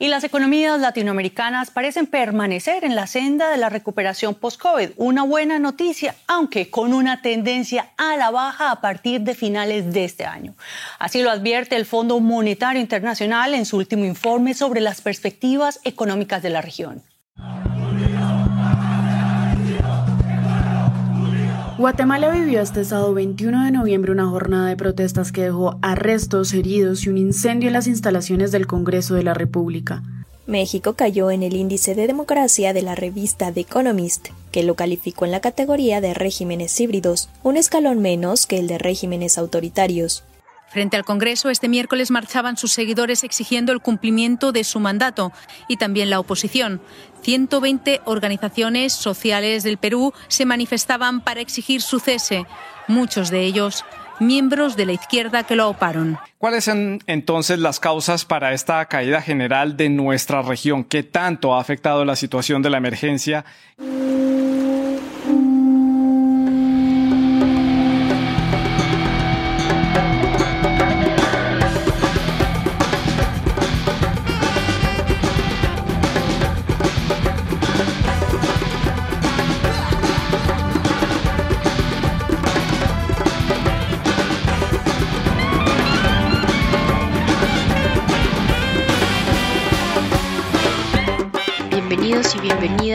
Y las economías latinoamericanas parecen permanecer en la senda de la recuperación post-COVID. Una buena noticia, aunque con una tendencia a la baja a partir de finales de este año. Así lo advierte el Fondo Monetario Internacional en su último informe sobre las perspectivas económicas de la región. Guatemala vivió este sábado 21 de noviembre una jornada de protestas que dejó arrestos, heridos y un incendio en las instalaciones del Congreso de la República. México cayó en el índice de democracia de la revista The Economist, que lo calificó en la categoría de regímenes híbridos, un escalón menos que el de regímenes autoritarios. Frente al Congreso, este miércoles marchaban sus seguidores exigiendo el cumplimiento de su mandato y también la oposición. 120 organizaciones sociales del Perú se manifestaban para exigir su cese, muchos de ellos miembros de la izquierda que lo auparon. ¿Cuáles son entonces las causas para esta caída general de nuestra región? ¿Qué tanto ha afectado la situación de la emergencia?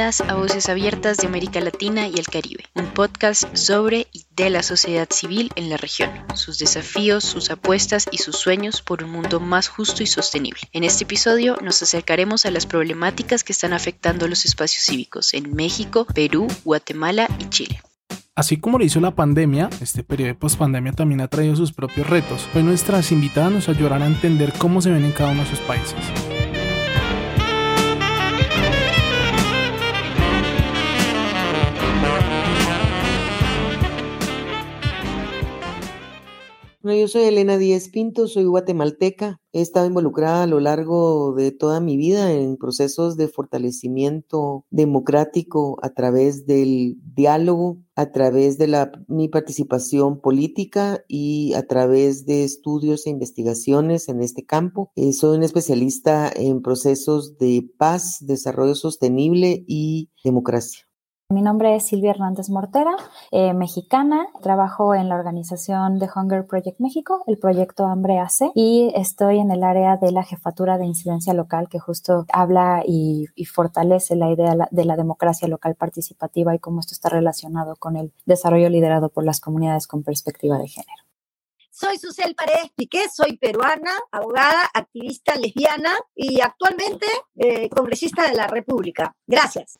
A Voces Abiertas de América Latina y el Caribe, un podcast sobre y de la sociedad civil en la región, sus desafíos, sus apuestas y sus sueños por un mundo más justo y sostenible. En este episodio nos acercaremos a las problemáticas que están afectando los espacios cívicos en México, Perú, Guatemala y Chile. Así como lo hizo la pandemia, este periodo de pospandemia también ha traído sus propios retos. Hoy nuestras invitadas nos ayudarán a entender cómo se ven en cada uno de sus países. Yo soy Elena Díez Pinto, soy guatemalteca. He estado involucrada a lo largo de toda mi vida en procesos de fortalecimiento democrático a través del diálogo, a través de la, mi participación política y a través de estudios e investigaciones en este campo. Eh, soy un especialista en procesos de paz, desarrollo sostenible y democracia. Mi nombre es Silvia Hernández Mortera, eh, mexicana. Trabajo en la organización de Hunger Project México, el proyecto Hambre AC, y estoy en el área de la jefatura de incidencia local que justo habla y, fortalece la idea de la democracia local participativa y cómo esto está relacionado con el desarrollo liderado por las comunidades con perspectiva de género. Soy Susel Paredes Piqué, soy peruana, abogada, activista lesbiana y actualmente eh, congresista de la República. Gracias.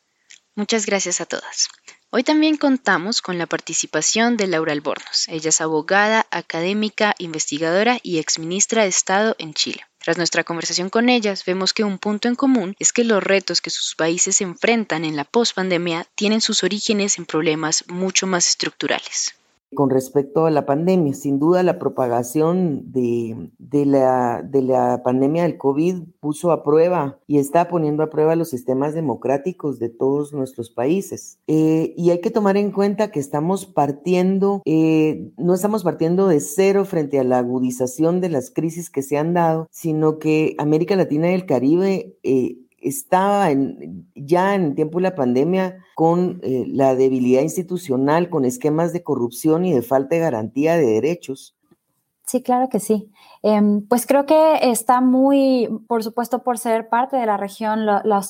Muchas gracias a todas. Hoy también contamos con la participación de Laura Albornoz. Ella es abogada, académica, investigadora y exministra de Estado en Chile. Tras nuestra conversación con ellas, vemos que un punto en común es que los retos que sus países enfrentan en la pospandemia tienen sus orígenes en problemas mucho más estructurales con respecto a la pandemia. Sin duda, la propagación de, de, la, de la pandemia del COVID puso a prueba y está poniendo a prueba los sistemas democráticos de todos nuestros países. Eh, y hay que tomar en cuenta que estamos partiendo, eh, no estamos partiendo de cero frente a la agudización de las crisis que se han dado, sino que América Latina y el Caribe eh, estaba en, ya en tiempo de la pandemia con eh, la debilidad institucional, con esquemas de corrupción y de falta de garantía de derechos. Sí, claro que sí. Em, pues creo que está muy, por supuesto, por ser parte de la región,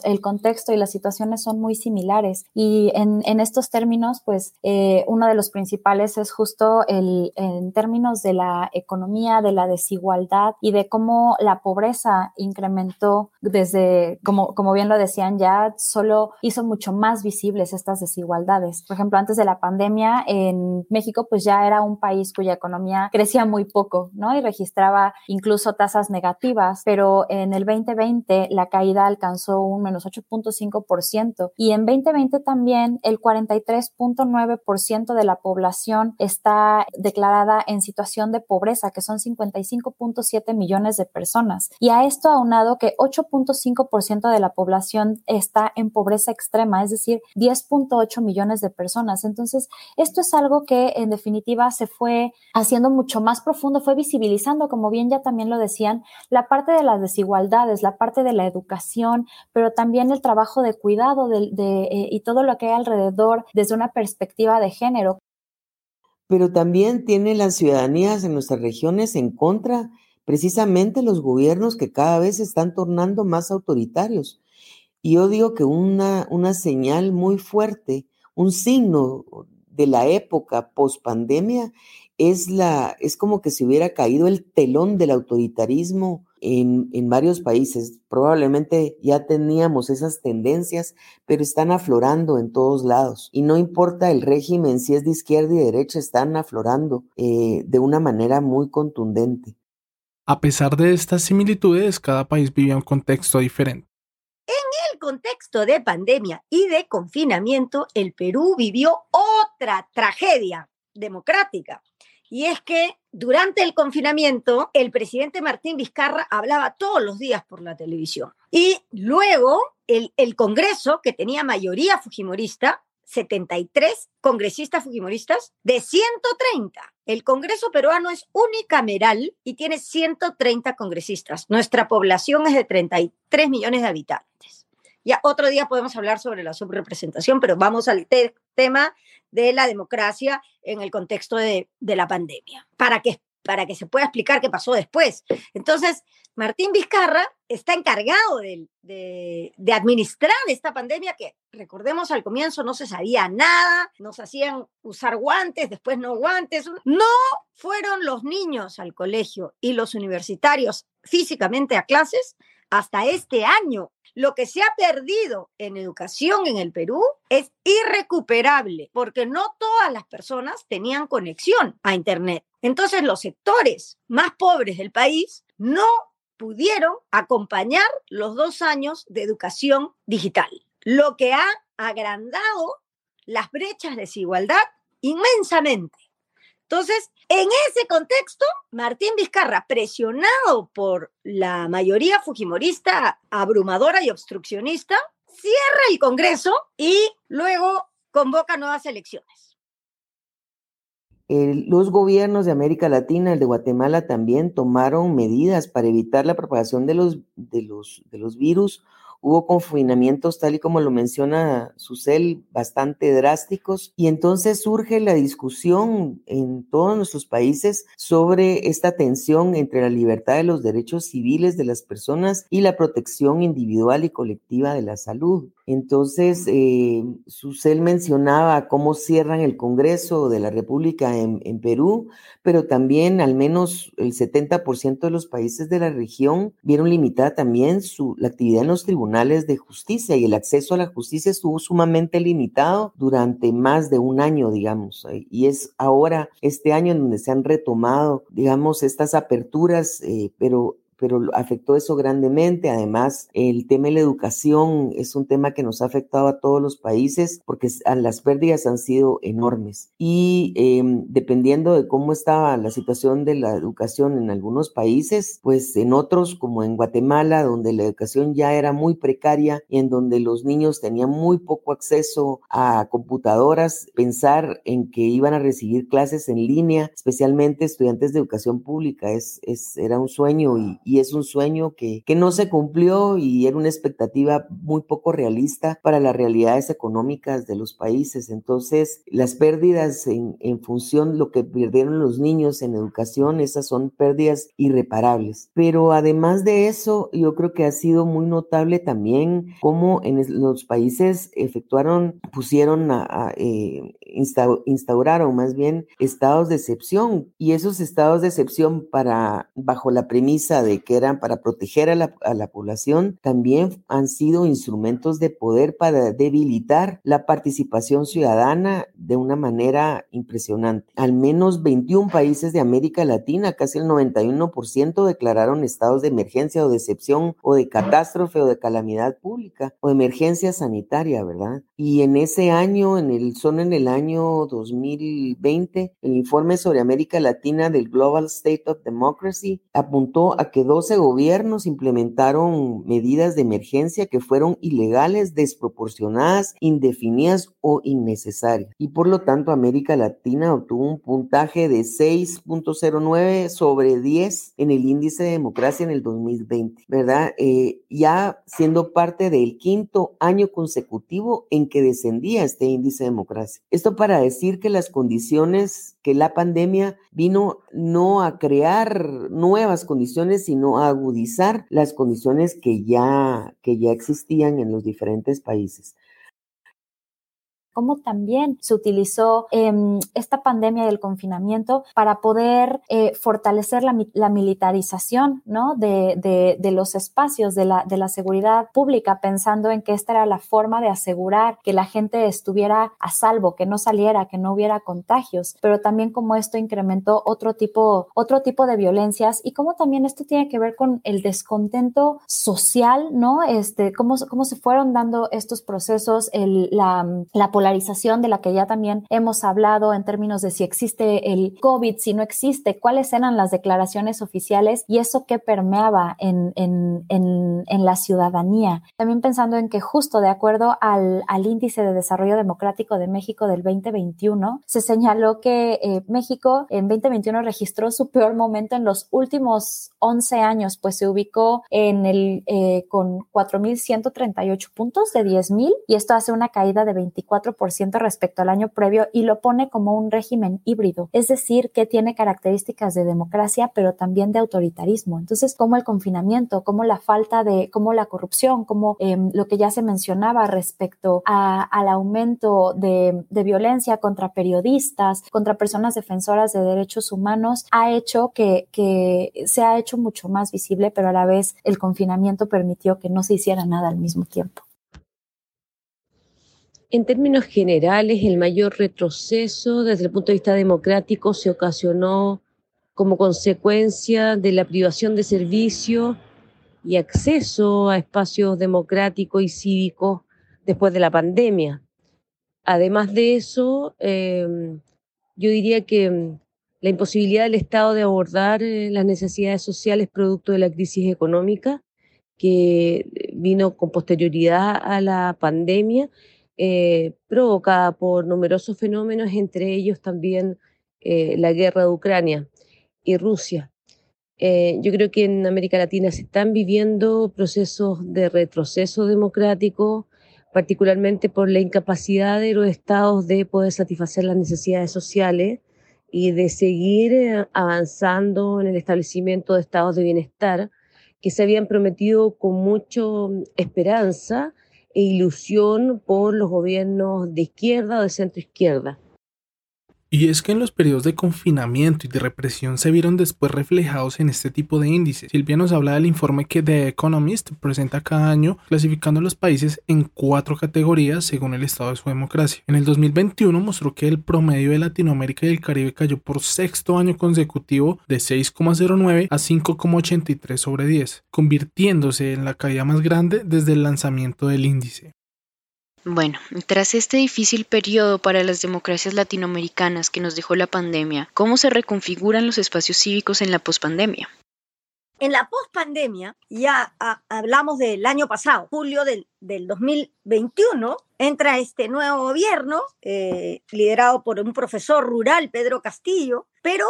el contexto y las situaciones son muy similares. Y en, estos términos, pues eh, uno de los principales es justo el, en términos de la economía, de la desigualdad y de cómo la pobreza incrementó desde, como, como bien lo decían ya, solo hizo mucho más visibles estas desigualdades. Por ejemplo, antes de la pandemia, en México, pues ya era un país cuya economía crecía muy poco, ¿no? Y registraba incluso tasas negativas, pero en el 2020 la caída alcanzó un menos 8.5% y en 2020 también el 43.9% de la población está declarada en situación de pobreza, que son 55.7 millones de personas. Y a esto aunado que 8.5% de la población está en pobreza extrema, es decir, 10.8 millones de personas. Entonces, esto es algo que en definitiva se fue haciendo mucho más profundo fondo fue visibilizando, como bien ya también lo decían, la parte de las desigualdades, la parte de la educación, pero también el trabajo de cuidado eh, y todo lo que hay alrededor desde una perspectiva de género. Pero también tiene las ciudadanías en nuestras regiones en contra precisamente los gobiernos que cada vez se están tornando más autoritarios. Y yo digo que una, una señal muy fuerte, un signo de la época post pandemia es, la, es como que se hubiera caído el telón del autoritarismo en, en, varios países. Probablemente ya teníamos esas tendencias, pero están aflorando en todos lados. Y no importa el régimen, si es de izquierda y derecha, están aflorando eh, de una manera muy contundente. A pesar de estas similitudes, cada país vivía un contexto diferente. En el contexto de pandemia y de confinamiento, el Perú vivió otra tragedia democrática y es que durante el confinamiento, el presidente Martín Vizcarra hablaba todos los días por la televisión. Y luego el, el Congreso, que tenía mayoría fujimorista, 73 congresistas fujimoristas de 130. El Congreso peruano es unicameral y tiene 130 congresistas. Nuestra población es de 33 millones de habitantes. Ya otro día podemos hablar sobre la subrepresentación, pero vamos al tema de la democracia en el contexto de, la pandemia, para que, para que se pueda explicar qué pasó después. Entonces, Martín Vizcarra está encargado de, de, administrar esta pandemia que, recordemos, al comienzo no se sabía nada, nos hacían usar guantes, después no guantes. No fueron los niños al colegio y los universitarios físicamente a clases hasta este año. Lo que se ha perdido en educación en el Perú es irrecuperable porque no todas las personas tenían conexión a Internet. Entonces los sectores más pobres del país no pudieron acompañar los dos años de educación digital, lo que ha agrandado las brechas de desigualdad inmensamente. Entonces, en ese contexto, Martín Vizcarra, presionado por la mayoría fujimorista abrumadora y obstruccionista, cierra el Congreso y luego convoca nuevas elecciones. los gobiernos de América Latina, el de Guatemala también tomaron medidas para evitar la propagación de los, de los, de los virus Hubo confinamientos, tal y como lo menciona Susel, bastante drásticos. Y entonces surge la discusión en todos nuestros países sobre esta tensión entre la libertad de los derechos civiles de las personas y la protección individual y colectiva de la salud. Entonces, eh, Susel mencionaba cómo cierran el Congreso de la República en, Perú, pero también al menos el 70% de los países de la región vieron limitada también su, la actividad en los tribunales de justicia y el acceso a la justicia estuvo sumamente limitado durante más de un año, digamos. Eh, y es ahora, este año, en donde se han retomado, digamos, estas aperturas, eh, pero pero afectó eso grandemente. Además, el tema de la educación es un tema que nos ha afectado a todos los países porque las pérdidas han sido enormes. Y em, dependiendo de cómo estaba la situación de la educación en algunos países, pues en otros, como en Guatemala, donde la educación ya era muy precaria y en donde los niños tenían muy poco acceso a computadoras, pensar en que iban a recibir clases en línea, especialmente estudiantes de educación pública, es, era un sueño y, y es un sueño que, que no se cumplió y era una expectativa muy poco realista para las realidades económicas de los países. Entonces, las pérdidas en, en función lo que perdieron los niños en educación, esas son pérdidas irreparables. Pero además de eso, yo creo que ha sido muy notable también cómo en los países efectuaron, pusieron a, eh, instauraron más bien estados de excepción y esos estados de excepción para bajo la premisa de que eran para proteger a la, a la población, también han sido instrumentos de poder para debilitar la participación ciudadana de una manera impresionante. Al menos 21 países de América Latina, casi el 91%, declararon estados de emergencia o de excepción o de catástrofe o de calamidad pública o emergencia sanitaria, ¿verdad? Y en ese año, en el, son en el año 2020, el informe sobre América Latina del Global State of Democracy apuntó a que 12 gobiernos implementaron medidas de emergencia que fueron ilegales, desproporcionadas, indefinidas o innecesarias. Y por lo tanto, América Latina obtuvo un puntaje de 6.09 sobre 10 en el índice de democracia en el 2020, ¿verdad? Eh, ya siendo parte del quinto año consecutivo en que descendía este índice de democracia. Esto para decir que las condiciones, que la pandemia vino no a crear nuevas condiciones, sino a agudizar las condiciones que ya, que ya existían en los diferentes países cómo también se utilizó em, esta pandemia del confinamiento para poder eh, fortalecer la, militarización ¿no? de, los espacios de la, de la seguridad pública, pensando en que esta era la forma de asegurar que la gente estuviera a salvo, que no saliera, que no hubiera contagios, pero también como esto incrementó otro tipo, otro tipo de violencias y cómo también esto tiene que ver con el descontento social, ¿no? Este, cómo, cómo se fueron dando estos procesos, el, la, la polarización de la que ya también hemos hablado en términos de si existe el COVID, si no existe, cuáles eran las declaraciones oficiales y eso que permeaba en, en, en, la ciudadanía. También pensando en que justo de acuerdo al, al, índice de desarrollo democrático de México del 2021, se señaló que eh, México en 2021 registró su peor momento en los últimos 11 años, pues se ubicó en el eh, con 4.138 puntos de 10.000 y esto hace una caída de 24 respecto al año previo y lo pone como un régimen híbrido, es decir, que tiene características de democracia, pero también de autoritarismo. Entonces, como el confinamiento, como la falta de, como la corrupción, como em, lo que ya se mencionaba respecto al aumento de, violencia contra periodistas, contra personas defensoras de derechos humanos, ha hecho que se ha hecho mucho más visible, pero a la vez el confinamiento permitió que no se hiciera nada al mismo tiempo. En términos generales, el mayor retroceso desde el punto de vista democrático se ocasionó como consecuencia de la privación de servicios y acceso a espacios democráticos y cívicos después de la pandemia. Además de eso, em, yo diría que em, la imposibilidad del Estado de abordar eh, las necesidades sociales producto de la crisis económica que vino con posterioridad a la pandemia eh, provocada por numerosos fenómenos, entre ellos también eh, la guerra de Ucrania y Rusia. Eh, yo creo que en América Latina se están viviendo procesos de retroceso democrático, particularmente por la incapacidad de los estados de poder satisfacer las necesidades sociales y de seguir avanzando en el establecimiento de estados de bienestar que se habían prometido con mucha esperanza e ilusión por los gobiernos de izquierda o de centro izquierda. Y es que en los periodos de confinamiento y de represión se vieron después reflejados en este tipo de índices. Silvia nos habla del informe que The Economist presenta cada año, clasificando a los países en cuatro categorías según el estado de su democracia. En el 2021 mostró que el promedio de Latinoamérica y el Caribe cayó por sexto año consecutivo de 6,09 a 5,83 sobre 10, convirtiéndose en la caída más grande desde el lanzamiento del índice. Bueno, tras este difícil periodo para las democracias latinoamericanas que nos dejó la pandemia, ¿cómo se reconfiguran los espacios cívicos en la pospandemia? En la pospandemia, ya hablamos del año pasado, julio del, del 2021, entra este nuevo gobierno eh, liderado por un profesor rural, Pedro Castillo, pero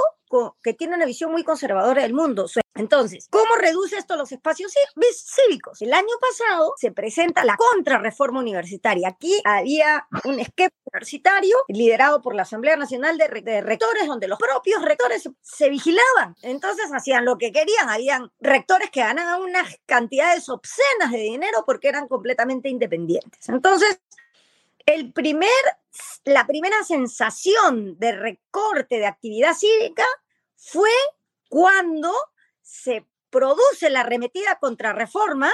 que tiene una visión muy conservadora del mundo. Entonces, ¿cómo reduce esto los espacios cívicos? El año pasado se presenta la contrarreforma universitaria. Aquí había un esquema universitario liderado por la Asamblea Nacional de, Rectores, donde los propios rectores se, vigilaban. Entonces hacían lo que querían. Habían rectores que ganaban unas cantidades obscenas de dinero porque eran completamente independientes. Entonces, el primer, la primera sensación de recorte de actividad cívica fue cuando se produce la arremetida contra reforma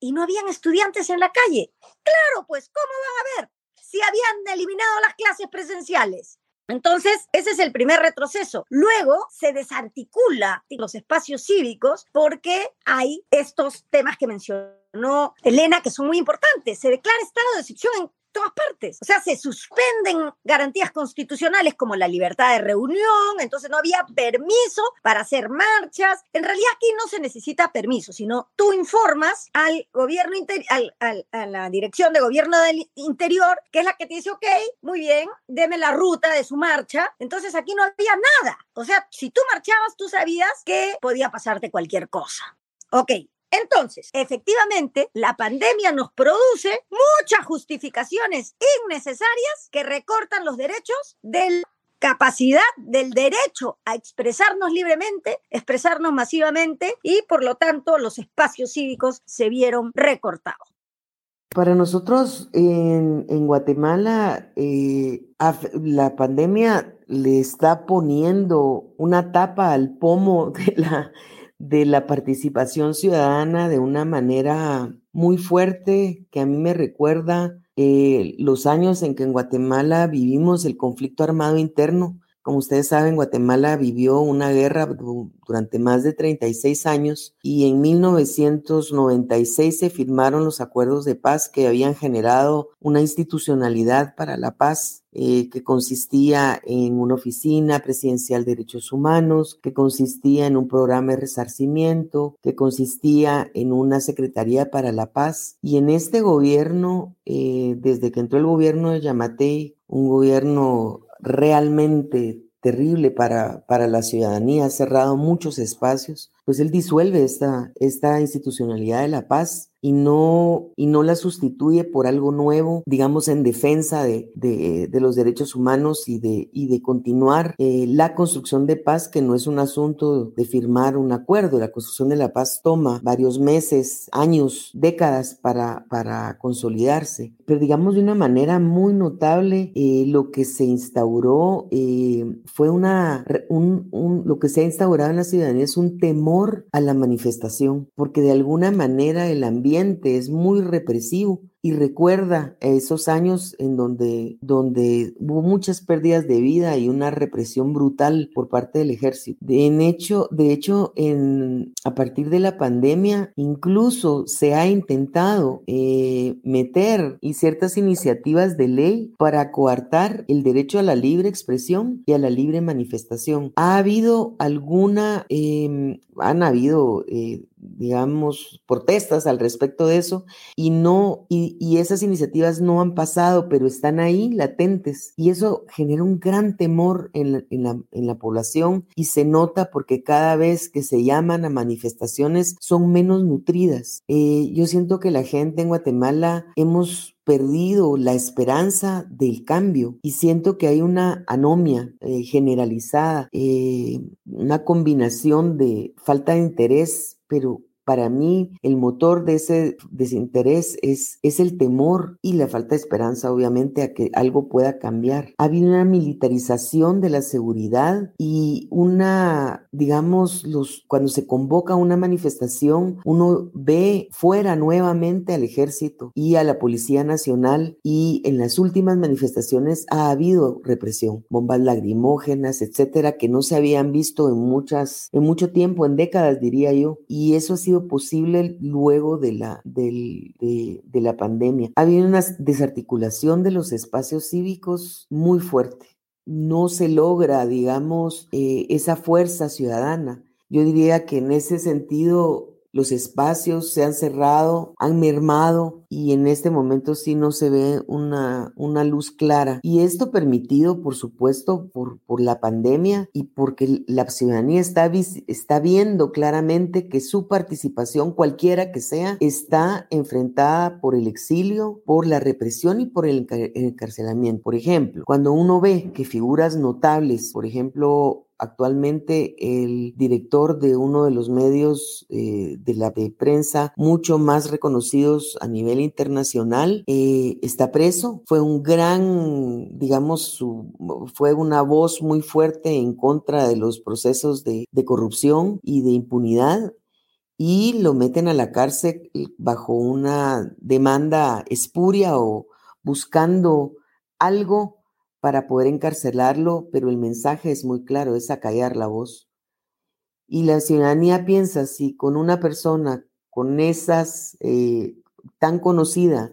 y no habían estudiantes en la calle. Claro, pues, ¿cómo van a ver si habían eliminado las clases presenciales? Entonces, ese es el primer retroceso. Luego se desarticula los espacios cívicos porque hay estos temas que mencionó Elena que son muy importantes. Se declara estado de excepción en todas partes. O sea, se suspenden garantías constitucionales como la libertad de reunión, entonces no había permiso para hacer marchas. En realidad aquí no se necesita permiso, sino tú informas al gobierno al, a la dirección de gobierno del interior, que es la que te dice, ok, muy bien, deme la ruta de su marcha. Entonces aquí no había nada. O sea, si tú marchabas, tú sabías que podía pasarte cualquier cosa. Ok, entonces, efectivamente, la pandemia nos produce muchas justificaciones innecesarias que recortan los derechos de la capacidad del derecho a expresarnos libremente, expresarnos masivamente y por lo tanto los espacios cívicos se vieron recortados. Para nosotros en, Guatemala, eh, la pandemia le está poniendo una tapa al pomo de la, de la participación ciudadana de una manera muy fuerte que a mí me recuerda eh, los años en que en Guatemala vivimos el conflicto armado interno. Como ustedes saben, Guatemala vivió una guerra durante más de 36 años y en 1996 se firmaron los acuerdos de paz que habían generado una institucionalidad para la paz eh, que consistía en una oficina presidencial de derechos humanos, que consistía en un programa de resarcimiento, que consistía en una secretaría para la paz. Y en este gobierno, eh, desde que entró el gobierno de Yamatei, un gobierno realmente terrible para, para la ciudadanía, ha cerrado muchos espacios, pues él disuelve esta, esta institucionalidad de la paz y no, y no la sustituye por algo nuevo, digamos, en defensa de, de, los derechos humanos y de, y de continuar eh, la construcción de paz, que no es un asunto de firmar un acuerdo. La construcción de la paz toma varios meses, años, décadas para, para consolidarse. Pero digamos de una manera muy notable, eh, lo que se instauró eh, fue una, un, un, lo que se ha instaurado en la ciudadanía es un temor a la manifestación, porque de alguna manera el ambiente es muy represivo y recuerda esos años en donde, donde hubo muchas pérdidas de vida y una represión brutal por parte del ejército. De hecho, de hecho a partir de la pandemia, incluso se ha intentado eh, meter y ciertas iniciativas de ley para coartar el derecho a la libre expresión y a la libre manifestación. Ha habido alguna, em, han habido eh, digamos, protestas al respecto de eso y no, y, esas iniciativas no han pasado, pero están ahí latentes y eso genera un gran temor en la, en la, población y se nota porque cada vez que se llaman a manifestaciones son menos nutridas. Eh, yo siento que la gente en Guatemala hemos perdido la esperanza del cambio y siento que hay una anomia eh, generalizada, eh, una combinación de falta de interés pero para mí, el motor de ese desinterés es, es el temor y la falta de esperanza, obviamente, a que algo pueda cambiar. Ha habido una militarización de la seguridad y una, digamos, los, cuando se convoca una manifestación, uno ve fuera nuevamente al ejército y a la Policía Nacional y en las últimas manifestaciones ha habido represión, bombas lagrimógenas, etcétera, que no se habían visto en muchas, en mucho tiempo, en décadas, diría yo. Y eso ha sido posible luego de la, de, la pandemia. Ha habido una desarticulación de los espacios cívicos muy fuerte. No se logra, digamos, eh, esa fuerza ciudadana. Yo diría que en ese sentido los espacios se han cerrado, han mermado y en este momento sí no se ve una, una luz clara. Y esto permitido, por supuesto, por, por la pandemia y porque la ciudadanía está, está viendo claramente que su participación, cualquiera que sea, está enfrentada por el exilio, por la represión y por el encarcelamiento. Por ejemplo, cuando uno ve que figuras notables, por ejemplo, actualmente el director de uno de los medios eh, de la prensa mucho más reconocidos a nivel internacional eh, está preso. Fue un gran, digamos, su, fue una voz muy fuerte en contra de los procesos de, de corrupción y de impunidad y lo meten a la cárcel bajo una demanda espuria o buscando algo para poder encarcelarlo, pero el mensaje es muy claro, es acallar la voz. Y la ciudadanía piensa si con una persona con esas eh, tan conocida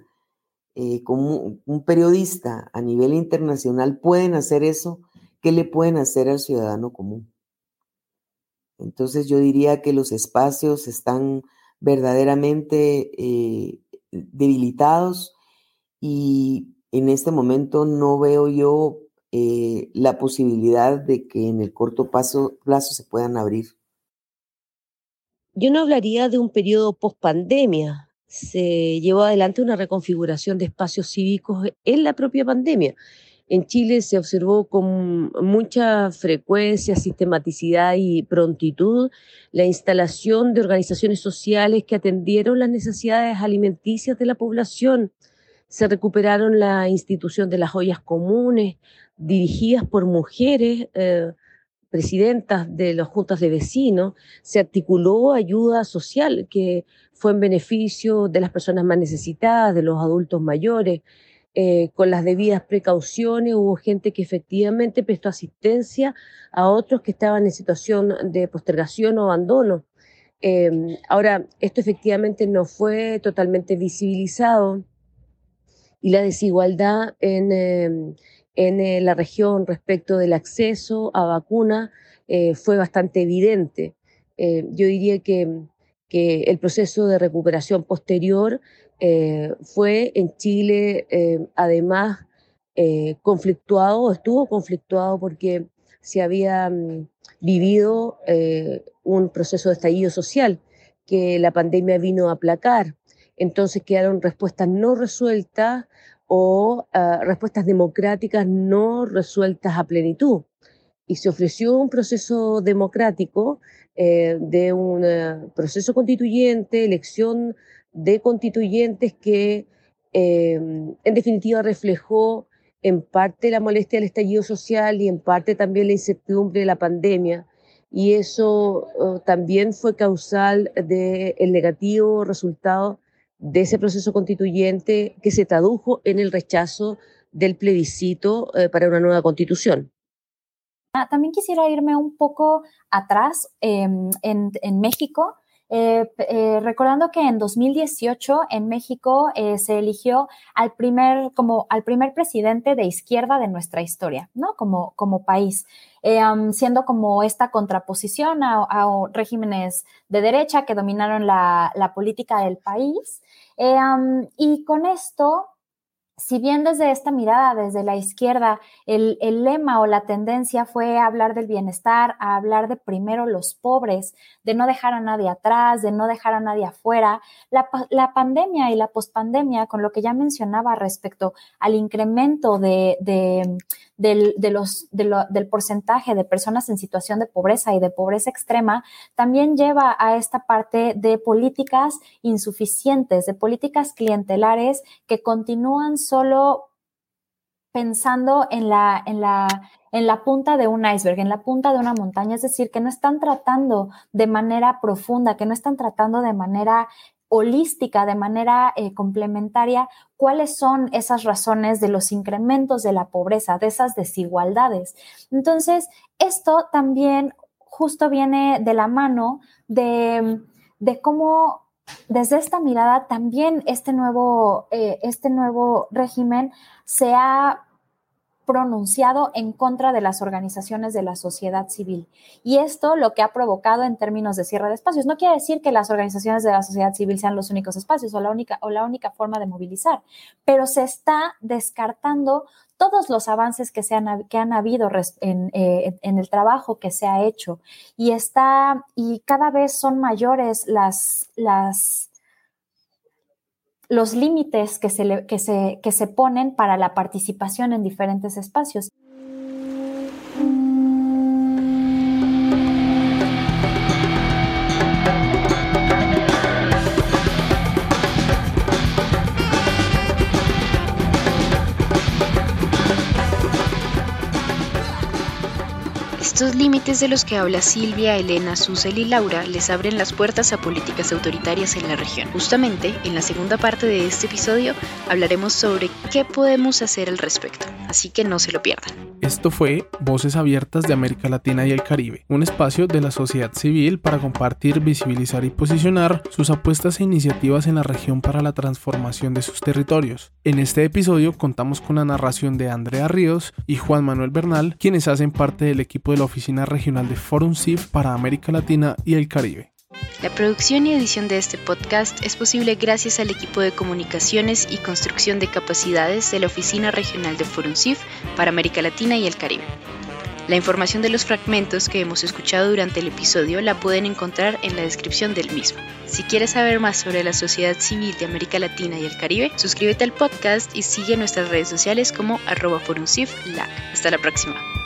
eh, como un periodista a nivel internacional pueden hacer eso, ¿qué le pueden hacer al ciudadano común? Entonces yo diría que los espacios están verdaderamente eh, debilitados y en este momento no veo yo eh, la posibilidad de que en el corto plazo, plazo se puedan abrir. Yo no hablaría de un periodo post pandemia. Se llevó adelante una reconfiguración de espacios cívicos en la propia pandemia. En Chile se observó con mucha frecuencia, sistematicidad y prontitud la instalación de organizaciones sociales que atendieron las necesidades alimenticias de la población se recuperaron la institución de las ollas comunes, dirigidas por mujeres, eh, presidentas de las juntas de vecinos, se articuló ayuda social que fue en beneficio de las personas más necesitadas, de los adultos mayores, eh, con las debidas precauciones, hubo gente que efectivamente prestó asistencia a otros que estaban en situación de postergación o abandono. Em, ahora, esto efectivamente no fue totalmente visibilizado y la desigualdad en, em, en eh, la región respecto del acceso a vacuna eh, fue bastante evidente. Eh, yo diría que, que, el proceso de recuperación posterior fue en Chile, además, conflictuado, estuvo conflictuado porque se había mm, vivido un proceso de estallido social que la pandemia vino a aplacar. Entonces quedaron respuestas no resueltas o ah, respuestas democráticas no resueltas a plenitud. Y se ofreció un proceso democrático eh, de un eh, proceso constituyente, elección de constituyentes que em, en definitiva reflejó en parte la molestia del estallido social y en parte también la incertidumbre de la pandemia. Y eso oh, también fue causal del negativo resultado de ese proceso constituyente que se tradujo en el rechazo del plebiscito eh, para una nueva constitución. Ah, también quisiera irme un poco atrás em, en, en, México, eh, eh, recordando que en 2018 en México se eligió al primer, como al primer presidente de izquierda de nuestra historia, ¿no? Como, como país. siendo como esta contraposición a, regímenes de derecha que dominaron la, política del país. Eh, y con esto, si bien desde esta mirada, desde la izquierda, el, lema o la tendencia fue hablar del bienestar, a hablar de primero los pobres, de no dejar a nadie atrás, de no dejar a nadie afuera, la, pandemia y la pospandemia, con lo que ya mencionaba respecto al incremento de, del, los, del porcentaje de personas en situación de pobreza y de pobreza extrema, también lleva a esta parte de políticas insuficientes, de políticas clientelares que continúan solo pensando en la, en la, en la punta de un iceberg, en la punta de una montaña, es decir, que no están tratando de manera profunda, que no están tratando de manera holística, de manera eh, complementaria, cuáles son esas razones de los incrementos de la pobreza, de esas desigualdades. Entonces, esto también justo viene de la mano de, de cómo desde esta mirada también este nuevo, eh, este nuevo régimen se ha pronunciado en contra de las organizaciones de la sociedad civil. Y esto lo que ha provocado en términos de cierre de espacios. No quiere decir que las organizaciones de la sociedad civil sean los únicos espacios o la única, o la única forma de movilizar, pero se está descartando todos los avances que, se han, que han habido en, eh, en, el trabajo que se ha hecho. Y, está, y cada vez son mayores las los límites que se, que, se, que se ponen para la participación en diferentes espacios. Estos límites de los que habla Silvia, Elena, Susel y Laura les abren las puertas a políticas autoritarias en la región. Justamente, en la segunda parte de este episodio hablaremos sobre qué podemos hacer al respecto. así que no se lo pierdan. Esto fue Voces Abiertas de América Latina y el Caribe, un espacio de la sociedad civil para compartir, visibilizar y posicionar sus apuestas e iniciativas en la región para la transformación de sus territorios. En este episodio contamos con la narración de Andrea Ríos y Juan Manuel Bernal, quienes hacen parte del equipo de la Oficina Regional de Forum CIF para América Latina y el Caribe. La producción y edición de este podcast es posible gracias al equipo de comunicaciones y construcción de capacidades de la Oficina Regional de ForumCIF para América Latina y el Caribe. La información de los fragmentos que hemos escuchado durante el episodio la pueden encontrar en la descripción del mismo. Si quieres saber más sobre la sociedad civil de América Latina y el Caribe, suscríbete al podcast y sigue nuestras redes sociales como arroba Hasta la próxima.